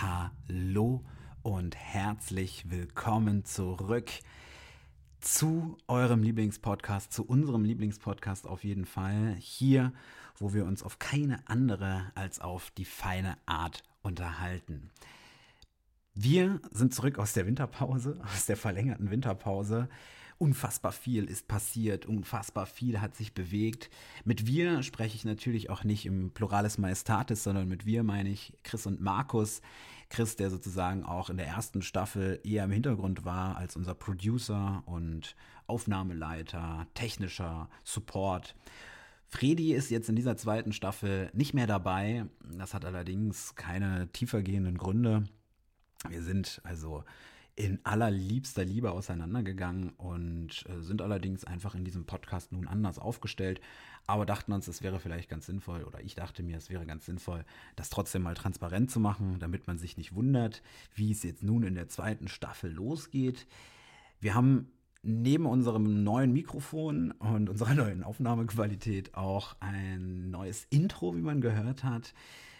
Hallo und herzlich willkommen zurück zu eurem Lieblingspodcast, zu unserem Lieblingspodcast auf jeden Fall. Hier, wo wir uns auf keine andere als auf die feine Art unterhalten. Wir sind zurück aus der Winterpause, aus der verlängerten Winterpause unfassbar viel ist passiert, unfassbar viel hat sich bewegt. Mit wir spreche ich natürlich auch nicht im Pluralis Majestatis, sondern mit wir meine ich Chris und Markus. Chris, der sozusagen auch in der ersten Staffel eher im Hintergrund war als unser Producer und Aufnahmeleiter, technischer Support. Fredi ist jetzt in dieser zweiten Staffel nicht mehr dabei. Das hat allerdings keine tiefergehenden Gründe. Wir sind also in allerliebster Liebe auseinandergegangen und äh, sind allerdings einfach in diesem Podcast nun anders aufgestellt, aber dachten uns, es wäre vielleicht ganz sinnvoll, oder ich dachte mir, es wäre ganz sinnvoll, das trotzdem mal transparent zu machen, damit man sich nicht wundert, wie es jetzt nun in der zweiten Staffel losgeht. Wir haben neben unserem neuen Mikrofon und unserer neuen Aufnahmequalität auch ein neues Intro, wie man gehört hat.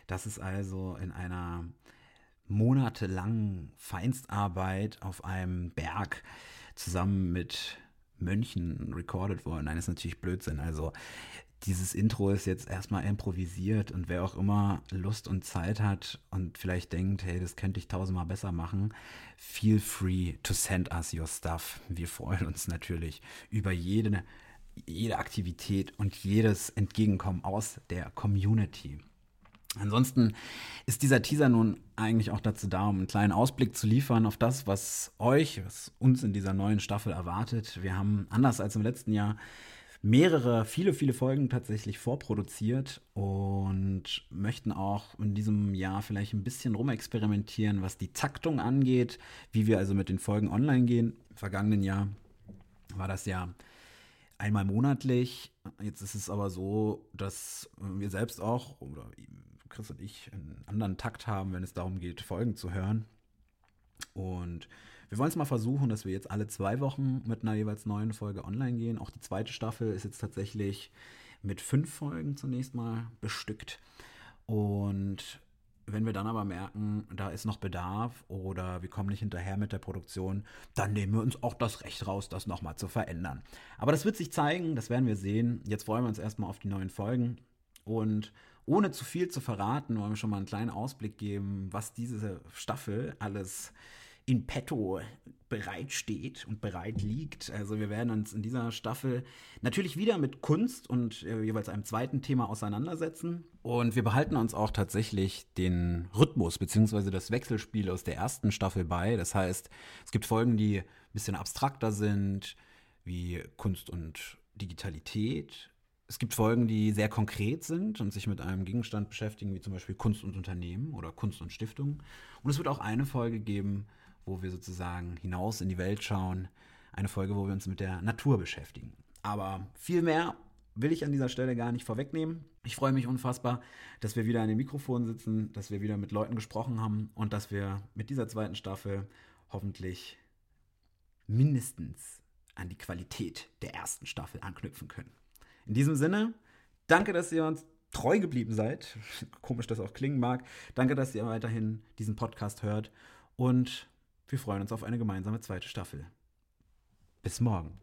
Das ist also in einer monatelangen Feinstarbeit auf einem Berg zusammen mit Mönchen recorded worden. Nein, das ist natürlich Blödsinn. Also dieses Intro ist jetzt erstmal improvisiert und wer auch immer Lust und Zeit hat und vielleicht denkt, hey, das könnte ich tausendmal besser machen, feel free to send us your stuff. Wir freuen uns natürlich über jede, jede Aktivität und jedes Entgegenkommen aus der Community. Ansonsten ist dieser Teaser nun eigentlich auch dazu da, um einen kleinen Ausblick zu liefern auf das, was euch, was uns in dieser neuen Staffel erwartet. Wir haben anders als im letzten Jahr mehrere, viele, viele Folgen tatsächlich vorproduziert und möchten auch in diesem Jahr vielleicht ein bisschen rumexperimentieren, was die Taktung angeht, wie wir also mit den Folgen online gehen. Im vergangenen Jahr war das ja einmal monatlich. Jetzt ist es aber so, dass wir selbst auch, oder Chris und ich einen anderen Takt haben, wenn es darum geht, Folgen zu hören. Und wir wollen es mal versuchen, dass wir jetzt alle zwei Wochen mit einer jeweils neuen Folge online gehen. Auch die zweite Staffel ist jetzt tatsächlich mit fünf Folgen zunächst mal bestückt. Und wenn wir dann aber merken, da ist noch Bedarf oder wir kommen nicht hinterher mit der Produktion, dann nehmen wir uns auch das Recht raus, das nochmal zu verändern. Aber das wird sich zeigen, das werden wir sehen. Jetzt freuen wir uns erstmal auf die neuen Folgen und ohne zu viel zu verraten, wollen wir schon mal einen kleinen Ausblick geben, was diese Staffel alles in petto bereitsteht und bereit liegt. Also wir werden uns in dieser Staffel natürlich wieder mit Kunst und äh, jeweils einem zweiten Thema auseinandersetzen. Und wir behalten uns auch tatsächlich den Rhythmus bzw. das Wechselspiel aus der ersten Staffel bei. Das heißt, es gibt Folgen, die ein bisschen abstrakter sind, wie Kunst und Digitalität. Es gibt Folgen, die sehr konkret sind und sich mit einem Gegenstand beschäftigen, wie zum Beispiel Kunst und Unternehmen oder Kunst und Stiftung. Und es wird auch eine Folge geben, wo wir sozusagen hinaus in die Welt schauen. Eine Folge, wo wir uns mit der Natur beschäftigen. Aber viel mehr will ich an dieser Stelle gar nicht vorwegnehmen. Ich freue mich unfassbar, dass wir wieder an dem Mikrofon sitzen, dass wir wieder mit Leuten gesprochen haben und dass wir mit dieser zweiten Staffel hoffentlich mindestens an die Qualität der ersten Staffel anknüpfen können. In diesem Sinne, danke, dass ihr uns treu geblieben seid. Komisch, dass auch klingen mag. Danke, dass ihr weiterhin diesen Podcast hört. Und wir freuen uns auf eine gemeinsame zweite Staffel. Bis morgen.